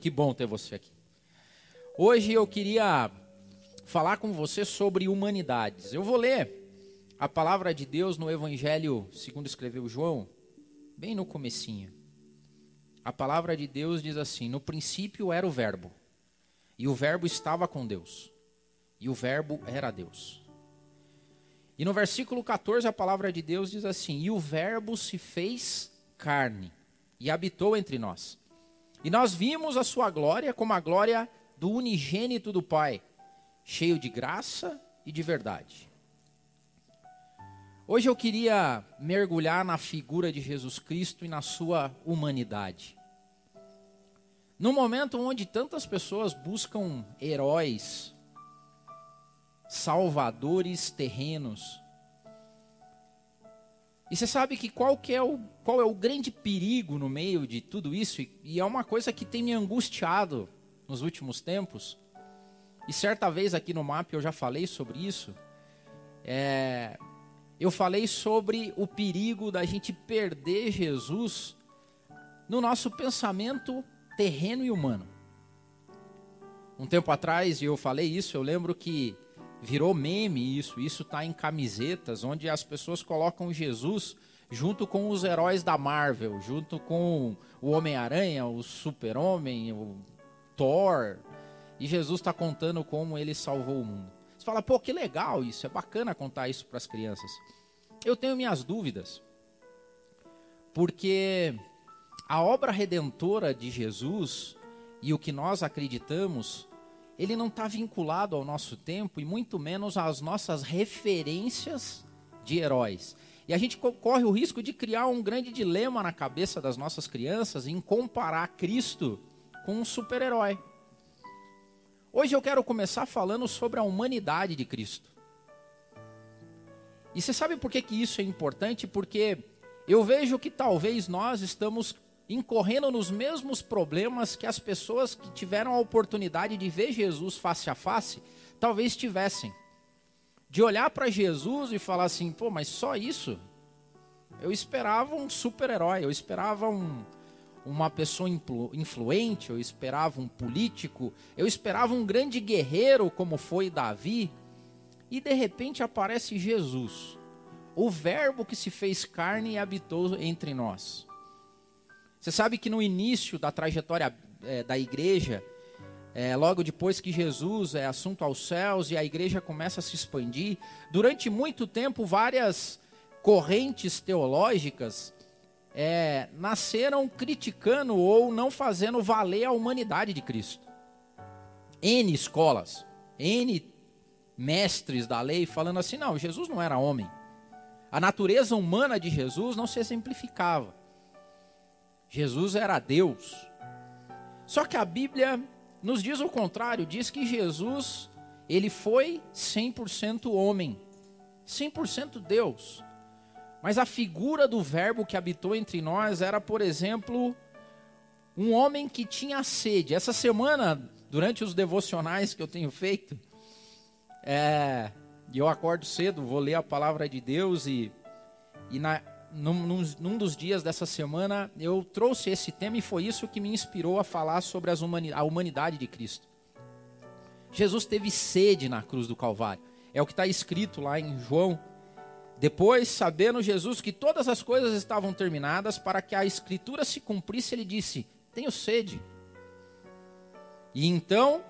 Que bom ter você aqui. Hoje eu queria falar com você sobre humanidades. Eu vou ler a palavra de Deus no Evangelho, segundo escreveu João, bem no comecinho. A palavra de Deus diz assim: No princípio era o verbo, e o verbo estava com Deus, e o verbo era Deus. E no versículo 14 a palavra de Deus diz assim: E o verbo se fez carne e habitou entre nós e nós vimos a sua glória como a glória do unigênito do Pai, cheio de graça e de verdade. Hoje eu queria mergulhar na figura de Jesus Cristo e na sua humanidade. Num momento onde tantas pessoas buscam heróis, salvadores terrenos, e você sabe que qual, que é o, qual é o grande perigo no meio de tudo isso? E, e é uma coisa que tem me angustiado nos últimos tempos. E certa vez aqui no MAP eu já falei sobre isso. É, eu falei sobre o perigo da gente perder Jesus no nosso pensamento terreno e humano. Um tempo atrás, eu falei isso, eu lembro que virou meme isso, isso está em camisetas, onde as pessoas colocam Jesus junto com os heróis da Marvel, junto com o Homem-Aranha, o Super-Homem, o Thor, e Jesus está contando como ele salvou o mundo. Você fala, pô, que legal isso, é bacana contar isso para as crianças. Eu tenho minhas dúvidas, porque a obra redentora de Jesus e o que nós acreditamos ele não está vinculado ao nosso tempo e muito menos às nossas referências de heróis. E a gente corre o risco de criar um grande dilema na cabeça das nossas crianças em comparar Cristo com um super-herói. Hoje eu quero começar falando sobre a humanidade de Cristo. E você sabe por que, que isso é importante? Porque eu vejo que talvez nós estamos incorrendo nos mesmos problemas que as pessoas que tiveram a oportunidade de ver Jesus face a face talvez tivessem. De olhar para Jesus e falar assim: pô, mas só isso? Eu esperava um super-herói, eu esperava um, uma pessoa influente, eu esperava um político, eu esperava um grande guerreiro como foi Davi, e de repente aparece Jesus, o Verbo que se fez carne e habitou entre nós. Você sabe que no início da trajetória é, da igreja, é, logo depois que Jesus é assunto aos céus e a igreja começa a se expandir, durante muito tempo várias correntes teológicas é, nasceram criticando ou não fazendo valer a humanidade de Cristo. N escolas, N mestres da lei falando assim: não, Jesus não era homem. A natureza humana de Jesus não se exemplificava. Jesus era Deus. Só que a Bíblia nos diz o contrário, diz que Jesus, ele foi 100% homem, 100% Deus. Mas a figura do verbo que habitou entre nós era, por exemplo, um homem que tinha sede. Essa semana, durante os devocionais que eu tenho feito, é, eu acordo cedo, vou ler a palavra de Deus e, e na, num, num, dos dias dessa semana, eu trouxe esse tema e foi isso que me inspirou a falar sobre humani a humanidade de Cristo. Jesus teve sede na cruz do Calvário. É o que está escrito lá em João. Depois, sabendo Jesus que todas as coisas estavam terminadas, para que a escritura se cumprisse, ele disse: Tenho sede. E então,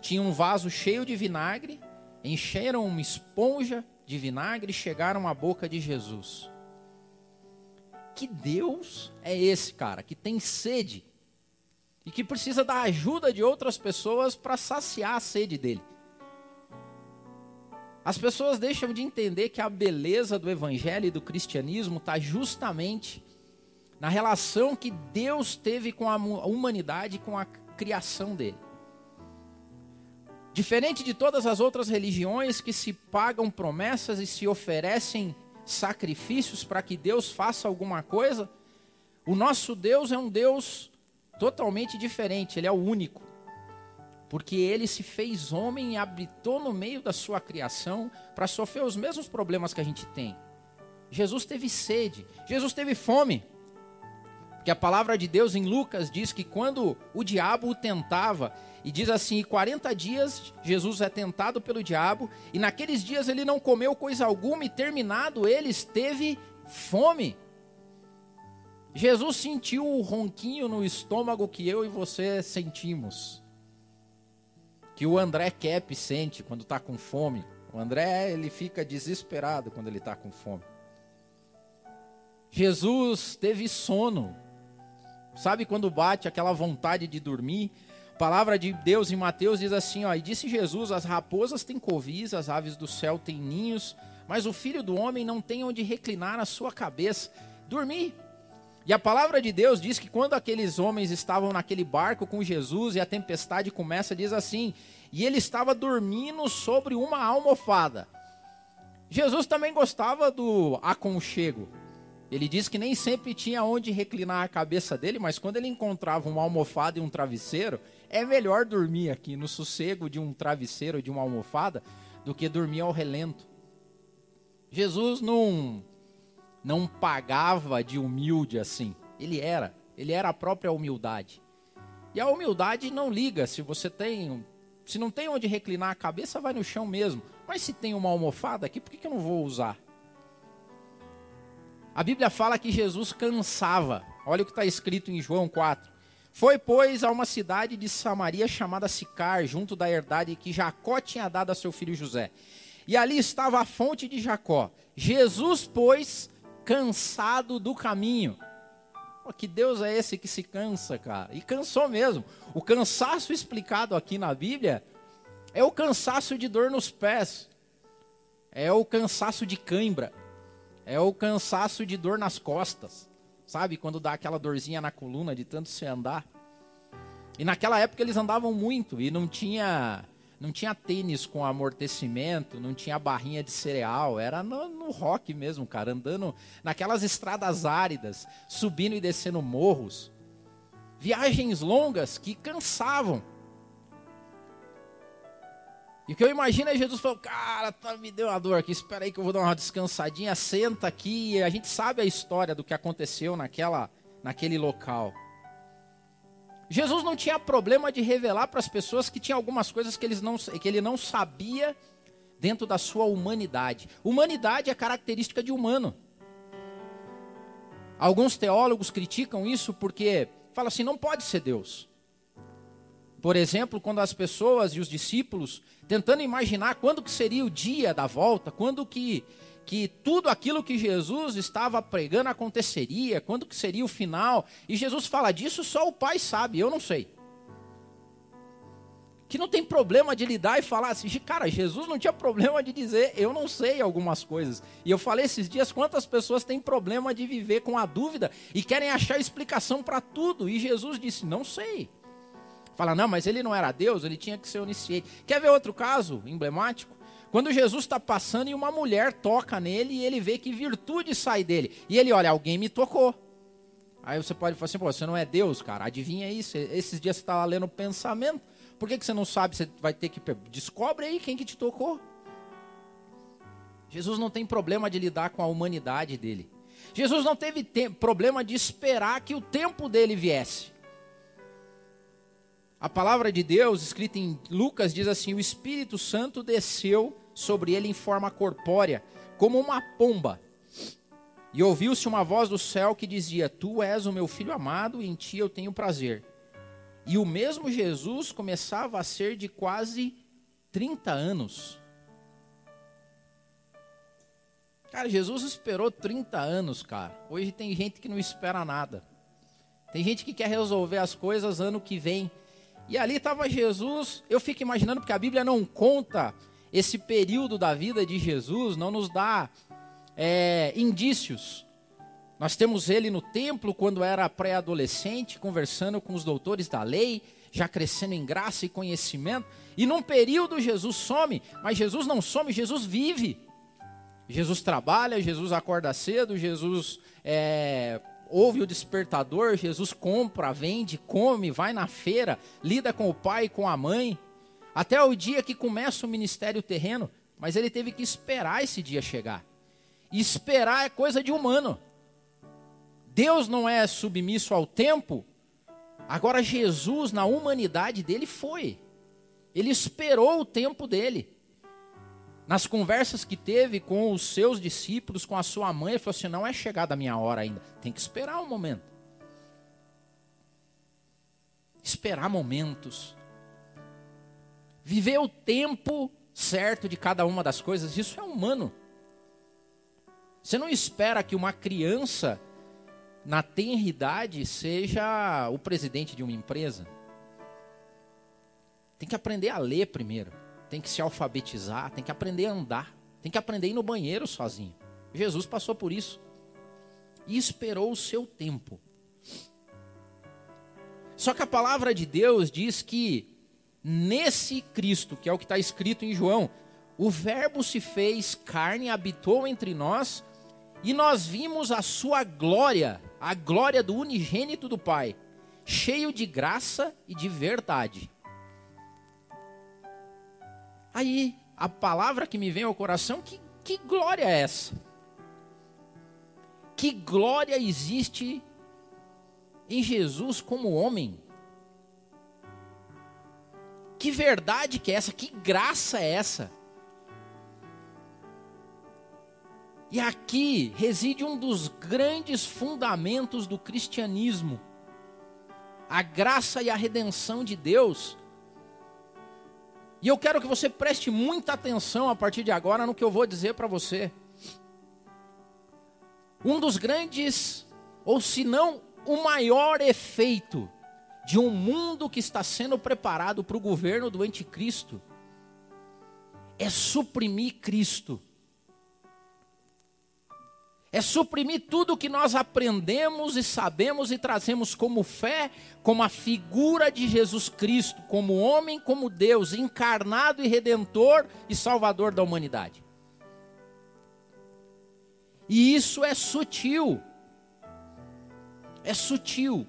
tinha um vaso cheio de vinagre, encheram uma esponja de vinagre e chegaram à boca de Jesus que Deus é esse, cara, que tem sede e que precisa da ajuda de outras pessoas para saciar a sede dele. As pessoas deixam de entender que a beleza do evangelho e do cristianismo está justamente na relação que Deus teve com a humanidade, com a criação dele. Diferente de todas as outras religiões que se pagam promessas e se oferecem sacrifícios para que Deus faça alguma coisa, o nosso Deus é um Deus totalmente diferente, ele é o único. Porque ele se fez homem e habitou no meio da sua criação para sofrer os mesmos problemas que a gente tem. Jesus teve sede, Jesus teve fome. Que a palavra de Deus em Lucas diz que quando o diabo o tentava, e diz assim: 40 dias Jesus é tentado pelo diabo, e naqueles dias ele não comeu coisa alguma, e terminado ele esteve fome. Jesus sentiu o ronquinho no estômago que eu e você sentimos. Que o André Kep sente quando está com fome. O André, ele fica desesperado quando ele está com fome. Jesus teve sono. Sabe quando bate aquela vontade de dormir? A palavra de Deus em Mateus diz assim, ó, e disse Jesus: as raposas têm covis, as aves do céu têm ninhos, mas o filho do homem não tem onde reclinar a sua cabeça. Dormir. E a palavra de Deus diz que quando aqueles homens estavam naquele barco com Jesus e a tempestade começa, diz assim: e ele estava dormindo sobre uma almofada. Jesus também gostava do aconchego. Ele diz que nem sempre tinha onde reclinar a cabeça dele, mas quando ele encontrava uma almofada e um travesseiro, é melhor dormir aqui no sossego de um travesseiro, de uma almofada, do que dormir ao relento. Jesus não não pagava de humilde assim. Ele era, ele era a própria humildade. E a humildade não liga se você tem, se não tem onde reclinar a cabeça, vai no chão mesmo. Mas se tem uma almofada aqui, por que, que eu não vou usar? A Bíblia fala que Jesus cansava. Olha o que está escrito em João 4. Foi, pois, a uma cidade de Samaria chamada Sicar, junto da herdade que Jacó tinha dado a seu filho José. E ali estava a fonte de Jacó. Jesus, pois, cansado do caminho. Pô, que Deus é esse que se cansa, cara? E cansou mesmo. O cansaço explicado aqui na Bíblia é o cansaço de dor nos pés, é o cansaço de cãibra é o cansaço de dor nas costas. Sabe? Quando dá aquela dorzinha na coluna de tanto se andar. E naquela época eles andavam muito e não tinha não tinha tênis com amortecimento, não tinha barrinha de cereal, era no, no, rock mesmo, cara, andando naquelas estradas áridas, subindo e descendo morros. Viagens longas que cansavam. E o que eu imagino é Jesus falando, cara, tá, me deu uma dor aqui, espera aí que eu vou dar uma descansadinha, senta aqui. E a gente sabe a história do que aconteceu naquela, naquele local. Jesus não tinha problema de revelar para as pessoas que tinha algumas coisas que, eles não, que ele não sabia dentro da sua humanidade. Humanidade é característica de humano. Alguns teólogos criticam isso porque falam assim, não pode ser Deus. Por exemplo, quando as pessoas e os discípulos tentando imaginar quando que seria o dia da volta, quando que, que tudo aquilo que Jesus estava pregando aconteceria, quando que seria o final. E Jesus fala disso, só o Pai sabe, eu não sei. Que não tem problema de lidar e falar assim, cara, Jesus não tinha problema de dizer, eu não sei algumas coisas. E eu falei esses dias, quantas pessoas têm problema de viver com a dúvida e querem achar explicação para tudo. E Jesus disse, não sei. Fala, não, mas ele não era Deus, ele tinha que ser onisciente. Quer ver outro caso emblemático? Quando Jesus está passando e uma mulher toca nele e ele vê que virtude sai dele. E ele olha, alguém me tocou. Aí você pode falar assim, pô, você não é Deus, cara. Adivinha isso? Esses dias você está lá lendo pensamento. Por que, que você não sabe? Você vai ter que. Descobre aí quem que te tocou. Jesus não tem problema de lidar com a humanidade dele. Jesus não teve problema de esperar que o tempo dele viesse. A palavra de Deus, escrita em Lucas, diz assim: O Espírito Santo desceu sobre ele em forma corpórea, como uma pomba. E ouviu-se uma voz do céu que dizia: Tu és o meu filho amado, e em ti eu tenho prazer. E o mesmo Jesus começava a ser de quase 30 anos. Cara, Jesus esperou 30 anos, cara. Hoje tem gente que não espera nada. Tem gente que quer resolver as coisas ano que vem. E ali estava Jesus. Eu fico imaginando, porque a Bíblia não conta esse período da vida de Jesus, não nos dá é, indícios. Nós temos ele no templo quando era pré-adolescente, conversando com os doutores da lei, já crescendo em graça e conhecimento. E num período Jesus some, mas Jesus não some, Jesus vive. Jesus trabalha, Jesus acorda cedo, Jesus é, ouve o despertador, Jesus compra, vende, come, vai na feira, lida com o pai e com a mãe, até o dia que começa o ministério terreno, mas ele teve que esperar esse dia chegar. E esperar é coisa de humano. Deus não é submisso ao tempo, agora Jesus, na humanidade dele, foi. Ele esperou o tempo dele. Nas conversas que teve com os seus discípulos, com a sua mãe, ele falou assim: não é chegada a minha hora ainda, tem que esperar um momento. Esperar momentos. Viver o tempo certo de cada uma das coisas, isso é humano. Você não espera que uma criança na tenridade seja o presidente de uma empresa. Tem que aprender a ler primeiro, tem que se alfabetizar, tem que aprender a andar, tem que aprender a ir no banheiro sozinho. Jesus passou por isso e esperou o seu tempo. Só que a palavra de Deus diz que nesse Cristo, que é o que está escrito em João, o Verbo se fez carne, habitou entre nós e nós vimos a sua glória, a glória do unigênito do Pai, cheio de graça e de verdade. Aí, a palavra que me vem ao coração, que, que glória é essa? Que glória existe em Jesus como homem? Que verdade que é essa? Que graça é essa? E aqui reside um dos grandes fundamentos do cristianismo: a graça e a redenção de Deus. E eu quero que você preste muita atenção a partir de agora no que eu vou dizer para você. Um dos grandes, ou se não o maior efeito de um mundo que está sendo preparado para o governo do anticristo é suprimir Cristo é suprimir tudo o que nós aprendemos e sabemos e trazemos como fé, como a figura de Jesus Cristo, como homem, como Deus, encarnado e redentor e salvador da humanidade. E isso é sutil. É sutil.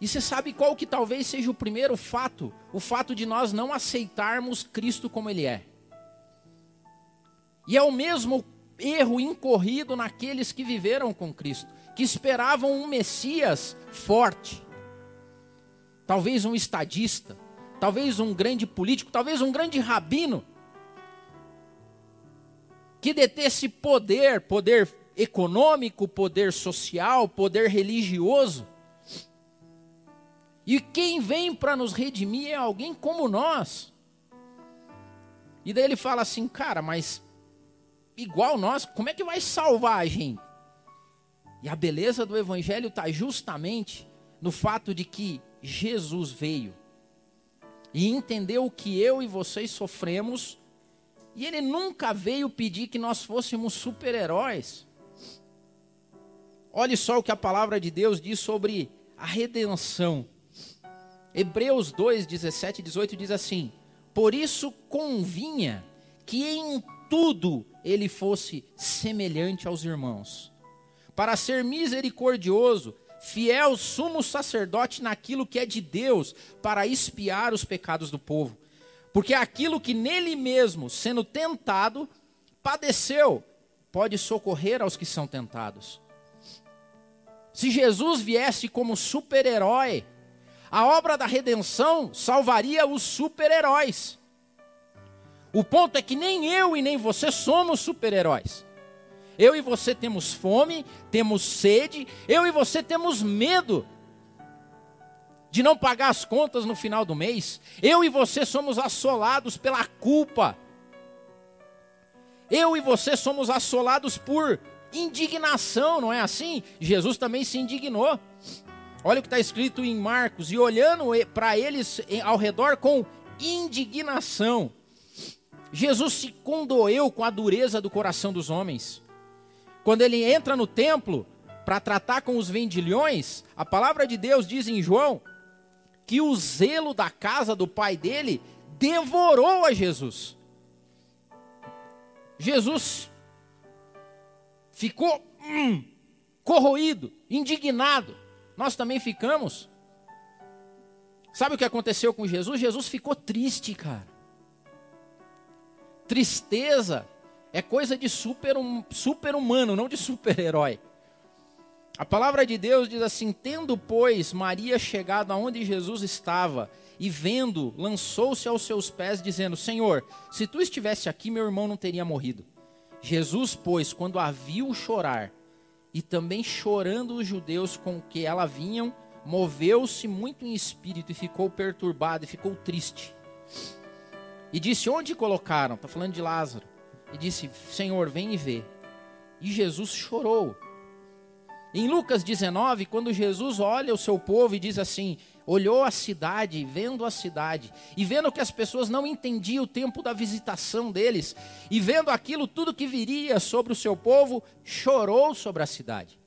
E você sabe qual que talvez seja o primeiro fato? O fato de nós não aceitarmos Cristo como Ele é. E é o mesmo erro incorrido naqueles que viveram com Cristo, que esperavam um Messias forte, talvez um estadista, talvez um grande político, talvez um grande rabino, que detesse poder, poder econômico, poder social, poder religioso. E quem vem para nos redimir é alguém como nós. E daí ele fala assim, cara, mas igual nós, como é que vai salvar a gente? E a beleza do Evangelho está justamente no fato de que Jesus veio e entendeu o que eu e vocês sofremos, e Ele nunca veio pedir que nós fôssemos super-heróis. Olhe só o que a palavra de Deus diz sobre a redenção. Hebreus 2, 17 e 18 diz assim: Por isso convinha que em tudo ele fosse semelhante aos irmãos, para ser misericordioso, fiel sumo sacerdote naquilo que é de Deus, para espiar os pecados do povo. Porque aquilo que nele mesmo, sendo tentado, padeceu, pode socorrer aos que são tentados. Se Jesus viesse como super-herói, a obra da redenção salvaria os super-heróis. O ponto é que nem eu e nem você somos super-heróis. Eu e você temos fome, temos sede, eu e você temos medo de não pagar as contas no final do mês. Eu e você somos assolados pela culpa. Eu e você somos assolados por indignação, não é assim? Jesus também se indignou. Olha o que está escrito em Marcos: e olhando para eles ao redor com indignação. Jesus se condoeu com a dureza do coração dos homens. Quando ele entra no templo para tratar com os vendilhões, a palavra de Deus diz em João que o zelo da casa do pai dele devorou a Jesus. Jesus ficou hum, corroído, indignado. Nós também ficamos. Sabe o que aconteceu com Jesus? Jesus ficou triste, cara. Tristeza é coisa de super, super humano, não de super-herói. A palavra de Deus diz assim: Tendo, pois, Maria chegado aonde Jesus estava, e vendo, lançou-se aos seus pés, dizendo: Senhor, se tu estivesse aqui, meu irmão não teria morrido. Jesus, pois, quando a viu chorar, e também chorando os judeus com que ela vinham, moveu-se muito em espírito e ficou perturbado e ficou triste. E disse: Onde colocaram? Está falando de Lázaro. E disse: Senhor, vem e vê. E Jesus chorou. Em Lucas 19, quando Jesus olha o seu povo e diz assim: olhou a cidade, vendo a cidade, e vendo que as pessoas não entendiam o tempo da visitação deles, e vendo aquilo tudo que viria sobre o seu povo, chorou sobre a cidade.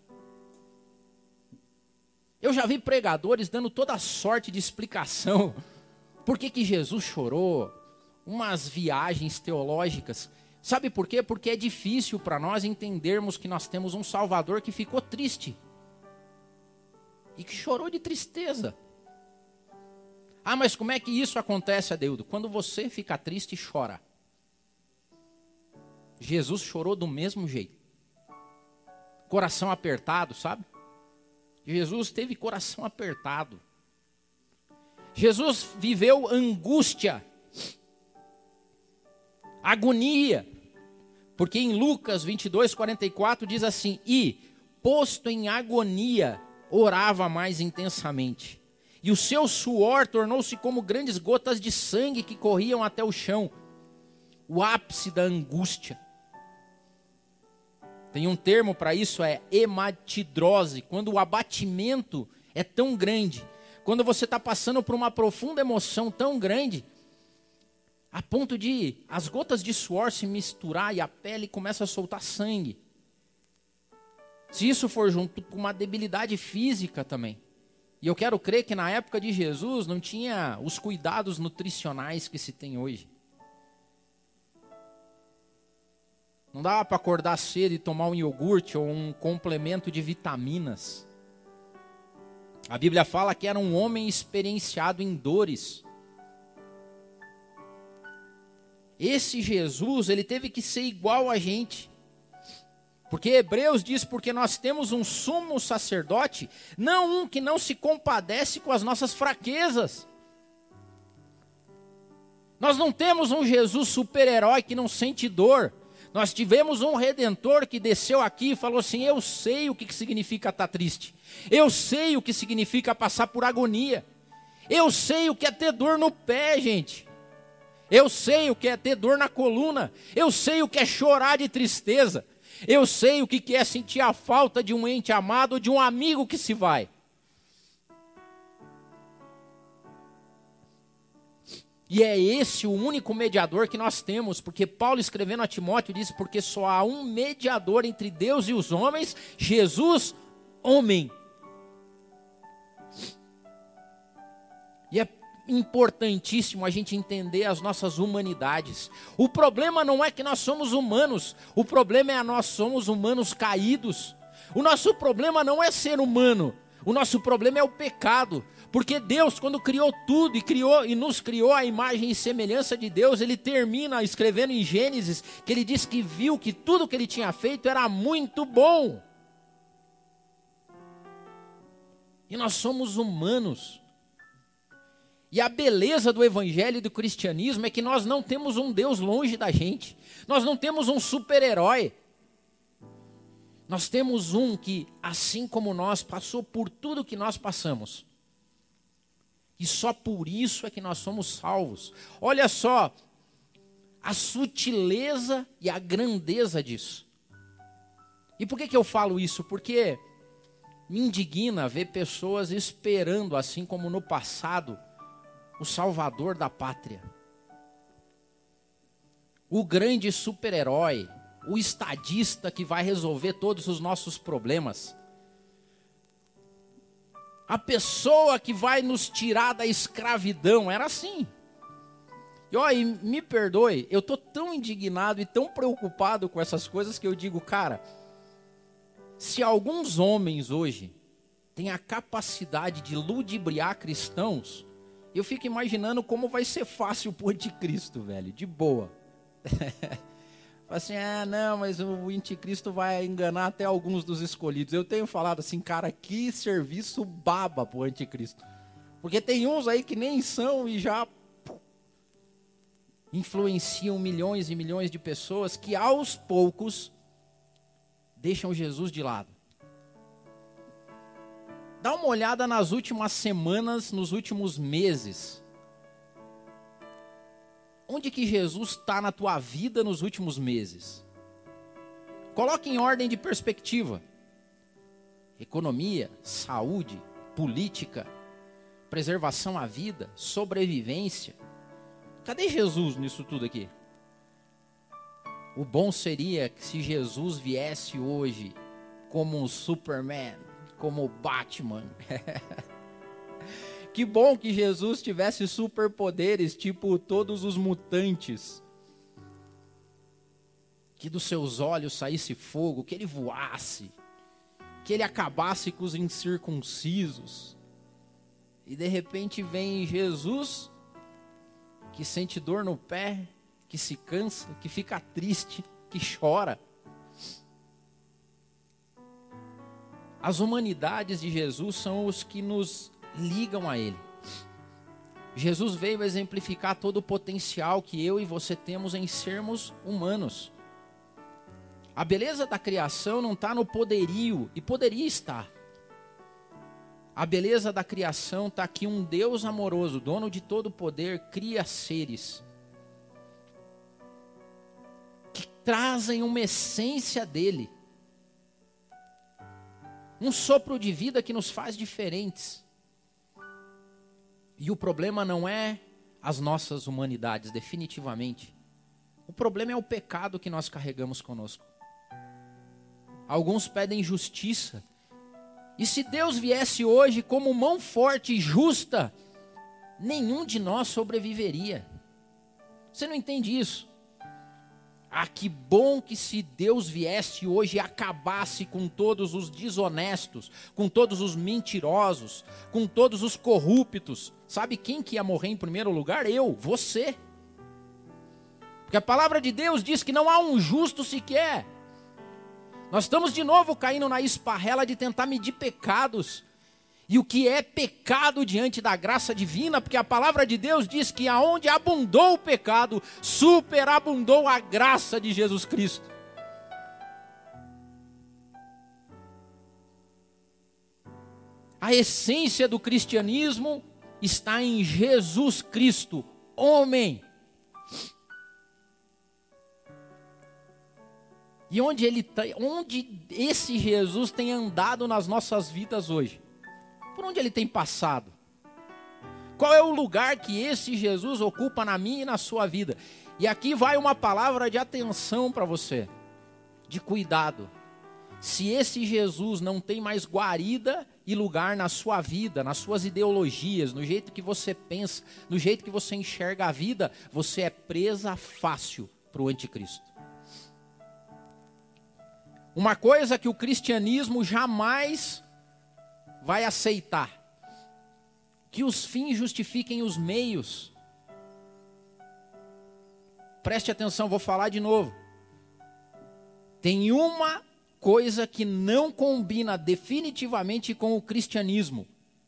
Eu já vi pregadores dando toda sorte de explicação por que, que Jesus chorou, umas viagens teológicas. Sabe por quê? Porque é difícil para nós entendermos que nós temos um Salvador que ficou triste e que chorou de tristeza. Ah, mas como é que isso acontece, Adeudo? Quando você fica triste chora. Jesus chorou do mesmo jeito. Coração apertado, sabe? Jesus teve coração apertado. Jesus viveu angústia agonia. Porque em Lucas 22, 44 diz assim: E, posto em agonia, orava mais intensamente. E o seu suor tornou-se como grandes gotas de sangue que corriam até o chão. O ápice da angústia. Tem um termo para isso, é hematidrose, quando o abatimento é tão grande, quando você está passando por uma profunda emoção tão grande, a ponto de as gotas de suor se misturar e a pele começa a soltar sangue. Se isso for junto com uma debilidade física também. E eu quero crer que na época de Jesus não tinha os cuidados nutricionais que se tem hoje. Não dava para acordar cedo e tomar um iogurte ou um complemento de vitaminas. A Bíblia fala que era um homem experienciado em dores. Esse Jesus, ele teve que ser igual a gente. Porque Hebreus diz: porque nós temos um sumo sacerdote, não um que não se compadece com as nossas fraquezas. Nós não temos um Jesus super-herói que não sente dor. Nós tivemos um redentor que desceu aqui e falou assim: Eu sei o que significa estar triste. Eu sei o que significa passar por agonia. Eu sei o que é ter dor no pé, gente. Eu sei o que é ter dor na coluna. Eu sei o que é chorar de tristeza. Eu sei o que é sentir a falta de um ente amado ou de um amigo que se vai. E é esse o único mediador que nós temos, porque Paulo escrevendo a Timóteo disse: porque só há um mediador entre Deus e os homens, Jesus, homem. Importantíssimo a gente entender as nossas humanidades. O problema não é que nós somos humanos, o problema é nós somos humanos caídos. O nosso problema não é ser humano, o nosso problema é o pecado. Porque Deus, quando criou tudo e criou e nos criou a imagem e semelhança de Deus, ele termina escrevendo em Gênesis que ele diz que viu que tudo que ele tinha feito era muito bom. E nós somos humanos. E a beleza do evangelho e do cristianismo é que nós não temos um Deus longe da gente. Nós não temos um super-herói. Nós temos um que, assim como nós, passou por tudo que nós passamos. E só por isso é que nós somos salvos. Olha só a sutileza e a grandeza disso. E por que, que eu falo isso? Porque me indigna ver pessoas esperando, assim como no passado, o salvador da pátria, o grande super-herói, o estadista que vai resolver todos os nossos problemas, a pessoa que vai nos tirar da escravidão, era assim. E olha, me perdoe, eu estou tão indignado e tão preocupado com essas coisas que eu digo, cara, se alguns homens hoje têm a capacidade de ludibriar cristãos, eu fico imaginando como vai ser fácil pro anticristo, velho, de boa. assim, ah, não, mas o anticristo vai enganar até alguns dos escolhidos. Eu tenho falado assim, cara, que serviço baba pro anticristo. Porque tem uns aí que nem são e já influenciam milhões e milhões de pessoas que aos poucos deixam Jesus de lado. Dá uma olhada nas últimas semanas, nos últimos meses. Onde que Jesus está na tua vida nos últimos meses? Coloque em ordem de perspectiva: economia, saúde, política, preservação à vida, sobrevivência. Cadê Jesus nisso tudo aqui? O bom seria que se Jesus viesse hoje como um Superman, como Batman. que bom que Jesus tivesse superpoderes, tipo todos os mutantes. Que dos seus olhos saísse fogo, que ele voasse, que ele acabasse com os incircuncisos. E de repente vem Jesus, que sente dor no pé, que se cansa, que fica triste, que chora. As humanidades de Jesus são os que nos ligam a Ele. Jesus veio exemplificar todo o potencial que eu e você temos em sermos humanos. A beleza da criação não está no poderio, e poderia estar. A beleza da criação está aqui: um Deus amoroso, dono de todo o poder, cria seres trazem uma essência dele. Um sopro de vida que nos faz diferentes. E o problema não é as nossas humanidades, definitivamente. O problema é o pecado que nós carregamos conosco. Alguns pedem justiça. E se Deus viesse hoje como mão forte e justa, nenhum de nós sobreviveria. Você não entende isso? Ah, que bom que se Deus viesse hoje e acabasse com todos os desonestos, com todos os mentirosos, com todos os corruptos. Sabe quem que ia morrer em primeiro lugar? Eu, você. Porque a palavra de Deus diz que não há um justo sequer. Nós estamos de novo caindo na esparrela de tentar medir pecados e o que é pecado diante da graça divina, porque a palavra de Deus diz que aonde abundou o pecado, superabundou a graça de Jesus Cristo. A essência do cristianismo está em Jesus Cristo, homem. E onde ele tá, onde esse Jesus tem andado nas nossas vidas hoje? Onde ele tem passado? Qual é o lugar que esse Jesus ocupa na minha e na sua vida? E aqui vai uma palavra de atenção para você, de cuidado. Se esse Jesus não tem mais guarida e lugar na sua vida, nas suas ideologias, no jeito que você pensa, no jeito que você enxerga a vida, você é presa fácil para o anticristo. Uma coisa que o cristianismo jamais vai aceitar que os fins justifiquem os meios. Preste atenção, vou falar de novo. Tem uma coisa que não combina definitivamente com o cristianismo: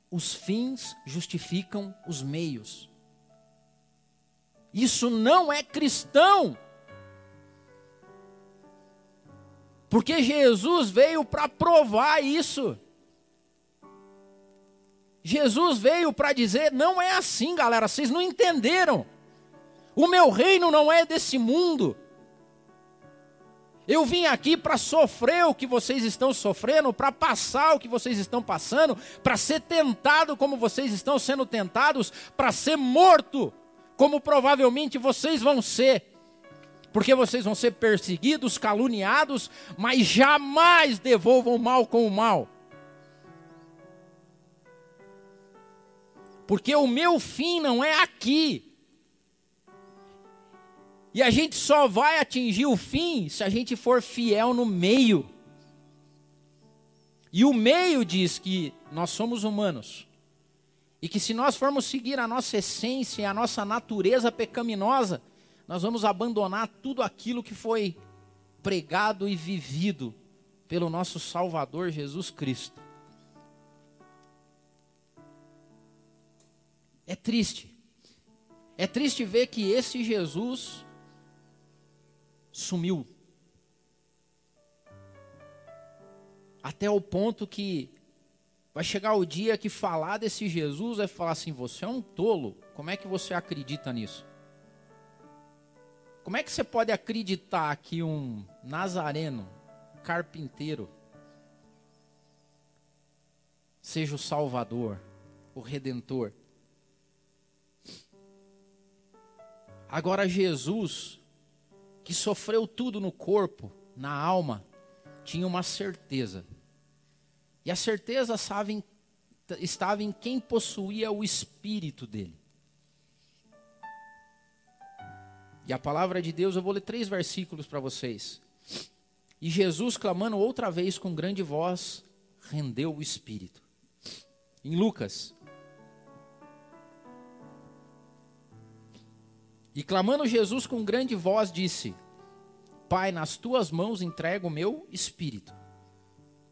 os fins justificam os meios. Isso não é cristão. Porque Jesus veio para provar isso. Jesus veio para dizer: não é assim, galera, vocês não entenderam. O meu reino não é desse mundo. Eu vim aqui para sofrer o que vocês estão sofrendo, para passar o que vocês estão passando, para ser tentado como vocês estão sendo tentados, para ser morto como provavelmente vocês vão ser. Porque vocês vão ser perseguidos, caluniados, mas jamais devolvam o mal com o mal. Porque o meu fim não é aqui. E a gente só vai atingir o fim se a gente for fiel no meio. E o meio diz que nós somos humanos. E que se nós formos seguir a nossa essência e a nossa natureza pecaminosa, nós vamos abandonar tudo aquilo que foi pregado e vivido pelo nosso Salvador Jesus Cristo. É triste. É triste ver que esse Jesus sumiu. Até o ponto que vai chegar o dia que falar desse Jesus é falar assim: você é um tolo. Como é que você acredita nisso? Como é que você pode acreditar que um nazareno, carpinteiro, seja o Salvador, o Redentor? Agora, Jesus, que sofreu tudo no corpo, na alma, tinha uma certeza. E a certeza estava em, quem possuía o espírito dele. E a palavra de Deus, eu vou ler três versículos para vocês. E Jesus, clamando outra vez com grande voz, rendeu o espírito. Em Lucas. E clamando Jesus com grande voz, disse: Pai, nas tuas mãos entrego o meu espírito.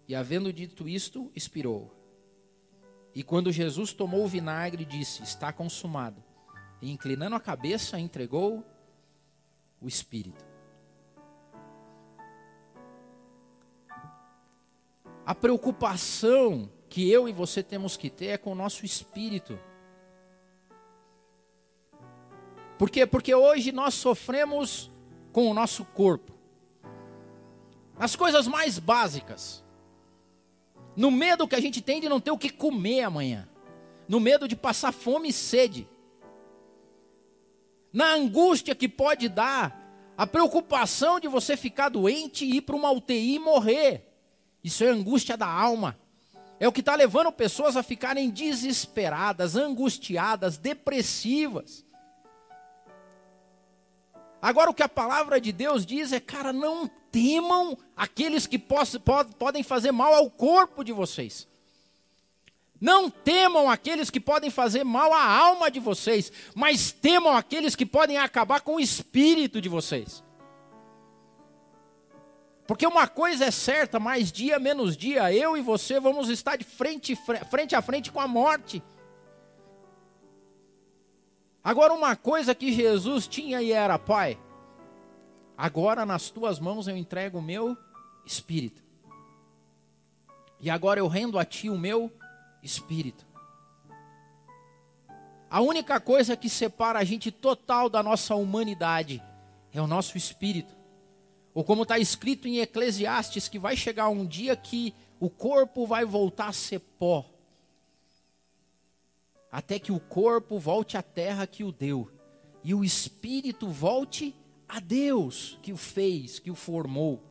E havendo dito isto, expirou. E quando Jesus tomou o vinagre, disse: Está consumado. E inclinando a cabeça, entregou o espírito. A preocupação que eu e você temos que ter é com o nosso espírito. Por quê? Porque hoje nós sofremos com o nosso corpo. As coisas mais básicas. No medo que a gente tem de não ter o que comer amanhã. No medo de passar fome e sede na angústia que pode dar, a preocupação de você ficar doente e ir para uma UTI e morrer. Isso é angústia da alma. É o que está levando pessoas a ficarem desesperadas, angustiadas, depressivas. Agora, o que a palavra de Deus diz é, cara, não temam aqueles que podem fazer mal ao corpo de vocês. Não temam aqueles que podem fazer mal à alma de vocês, mas temam aqueles que podem acabar com o espírito de vocês. Porque uma coisa é certa, mais dia menos dia, eu e você vamos estar de frente, frente a frente com a morte. Agora, uma coisa que Jesus tinha e era, Pai, agora nas tuas mãos eu entrego o meu espírito. E agora eu rendo a ti o meu espírito. A única coisa que separa a gente total da nossa humanidade é o nosso espírito. Ou como está escrito em Eclesiastes, que vai chegar um dia que o corpo vai voltar a ser pó. Até que o corpo volte à terra que o deu. E o espírito volte a Deus que o fez, que o formou.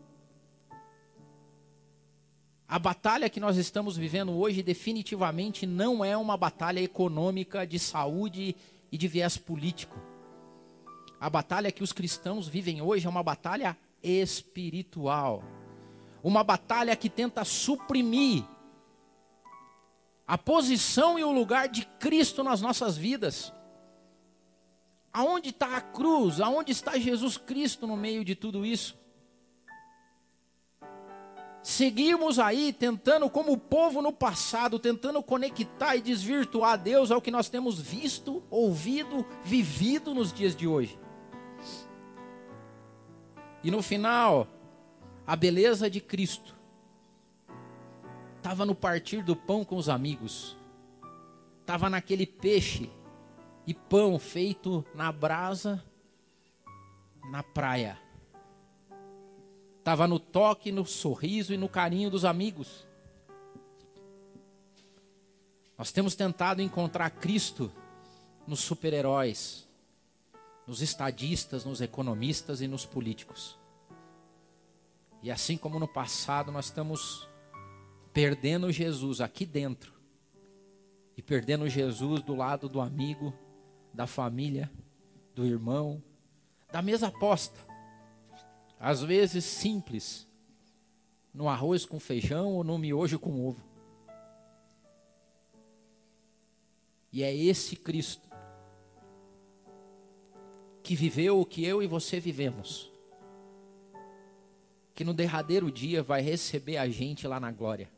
A batalha que nós estamos vivendo hoje definitivamente não é uma batalha econômica, de saúde e de viés político. A batalha que os cristãos vivem hoje é uma batalha espiritual. Uma batalha que tenta suprimir a posição e o lugar de Cristo nas nossas vidas. Aonde está a cruz? Aonde está Jesus Cristo no meio de tudo isso? seguirmos aí tentando, como o povo no passado, tentando conectar e desvirtuar Deus ao que nós temos visto, ouvido, vivido nos dias de hoje. E no final, a beleza de Cristo estava no partir do pão com os amigos, estava naquele peixe e pão feito na brasa, na praia Estava no toque, no sorriso e no carinho dos amigos. Nós temos tentado encontrar Cristo nos super-heróis, nos estadistas, nos economistas e nos políticos. E assim como no passado, nós estamos perdendo Jesus aqui dentro e perdendo Jesus do lado do amigo, da família, do irmão, da mesa aposta às vezes simples, no arroz com feijão ou no miojo com ovo. E é esse Cristo que viveu o que eu e você vivemos. Que no derradeiro dia vai receber a gente lá na glória.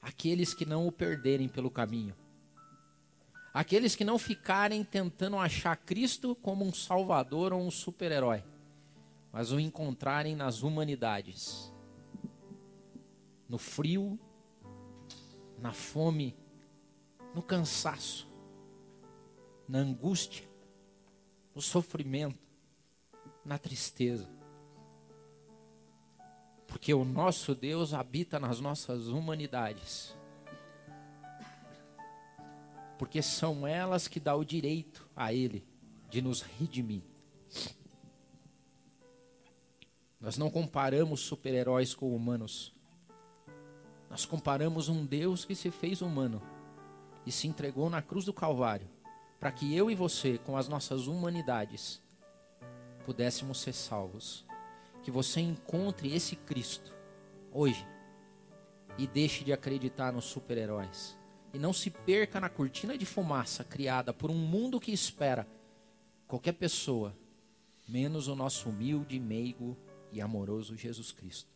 Aqueles que não o perderem pelo caminho. Aqueles que não ficarem tentando achar Cristo como um salvador ou um super-herói, mas o encontrarem nas humanidades. No frio, na fome, no cansaço, na angústia, no sofrimento, na tristeza. Porque o nosso Deus habita nas nossas humanidades. Porque são elas que dão o direito a Ele de nos redimir. Nós não comparamos super-heróis com humanos. Nós comparamos um Deus que se fez humano e se entregou na cruz do Calvário para que eu e você, com as nossas humanidades, pudéssemos ser salvos. Que você encontre esse Cristo hoje e deixe de acreditar nos super-heróis. E não se perca na cortina de fumaça criada por um mundo que espera qualquer pessoa, menos o nosso humilde, meigo e amoroso Jesus Cristo.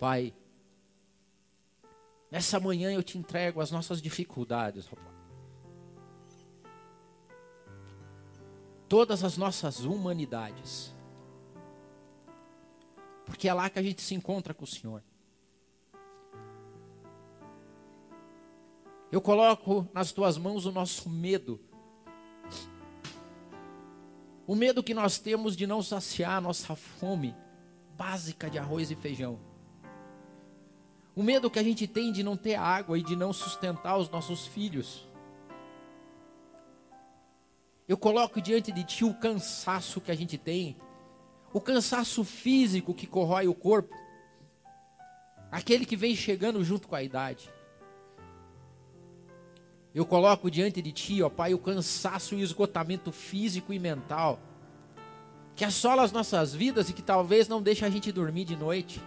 Pai, nessa manhã eu te entrego as nossas dificuldades, todas as nossas humanidades. Porque é lá que a gente se encontra com o Senhor. Eu coloco nas tuas mãos o nosso medo. O medo que nós temos de não saciar a nossa fome básica de arroz e feijão. O medo que a gente tem de não ter água e de não sustentar os nossos filhos. Eu coloco diante de ti o cansaço que a gente tem, o cansaço físico que corrói o corpo, aquele que vem chegando junto com a idade. Eu coloco diante de ti, ó Pai, o cansaço e o esgotamento físico e mental que assola as nossas vidas e que talvez não deixe a gente dormir de noite.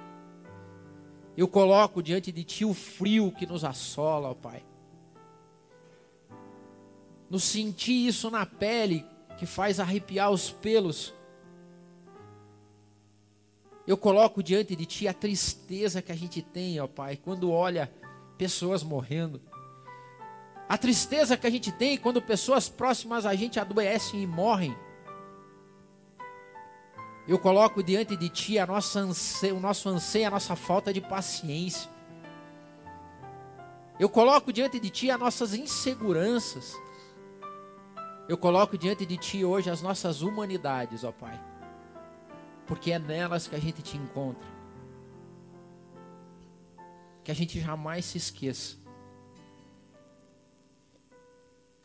Eu coloco diante de ti o frio que nos assola, ó Pai no sentir isso na pele, que faz arrepiar os pelos. Eu coloco diante de Ti a tristeza que a gente tem, ó Pai, quando olha pessoas morrendo. A tristeza que a gente tem quando pessoas próximas a gente adoecem e morrem. Eu coloco diante de Ti a nossa anseio, o nosso anseio, a nossa falta de paciência. Eu coloco diante de Ti as nossas inseguranças. Eu coloco diante de Ti hoje as nossas humanidades, ó Pai, porque é nelas que a gente te encontra. Que a gente jamais se esqueça.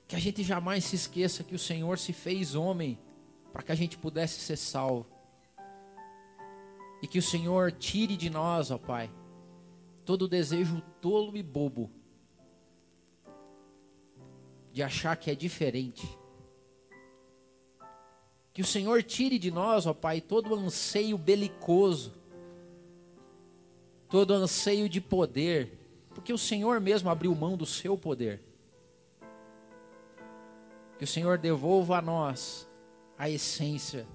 Que a gente jamais se esqueça que o Senhor se fez homem para que a gente pudesse ser salvo. E que o Senhor tire de nós, ó Pai, todo o desejo tolo e bobo de achar que é diferente que o Senhor tire de nós, ó Pai, todo anseio belicoso, todo anseio de poder, porque o Senhor mesmo abriu mão do seu poder. Que o Senhor devolva a nós a essência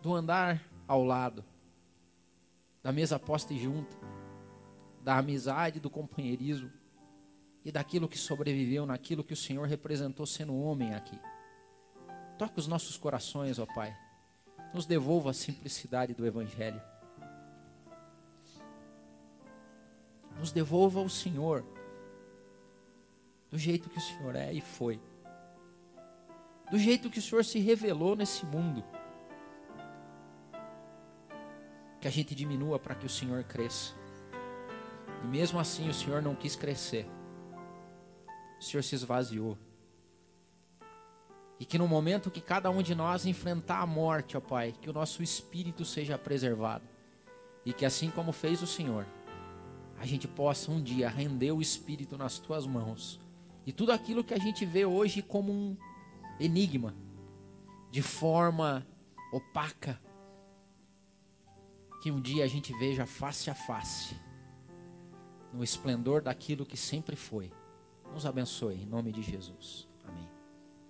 do andar ao lado, da mesa posta e junta, da amizade, do companheirismo e daquilo que sobreviveu naquilo que o Senhor representou sendo homem aqui. Toca os nossos corações, ó Pai. Nos devolva a simplicidade do Evangelho. Nos devolva o Senhor do jeito que o Senhor é e foi. Do jeito que o Senhor se revelou nesse mundo. Que a gente diminua para que o Senhor cresça. E mesmo assim o Senhor não quis crescer. O Senhor se esvaziou. E que no momento que cada um de nós enfrentar a morte, ó Pai, que o nosso espírito seja preservado. E que assim como fez o Senhor, a gente possa um dia render o espírito nas tuas mãos. E tudo aquilo que a gente vê hoje como um enigma, de forma opaca, que um dia a gente veja face a face, no esplendor daquilo que sempre foi. Nos abençoe, em nome de Jesus.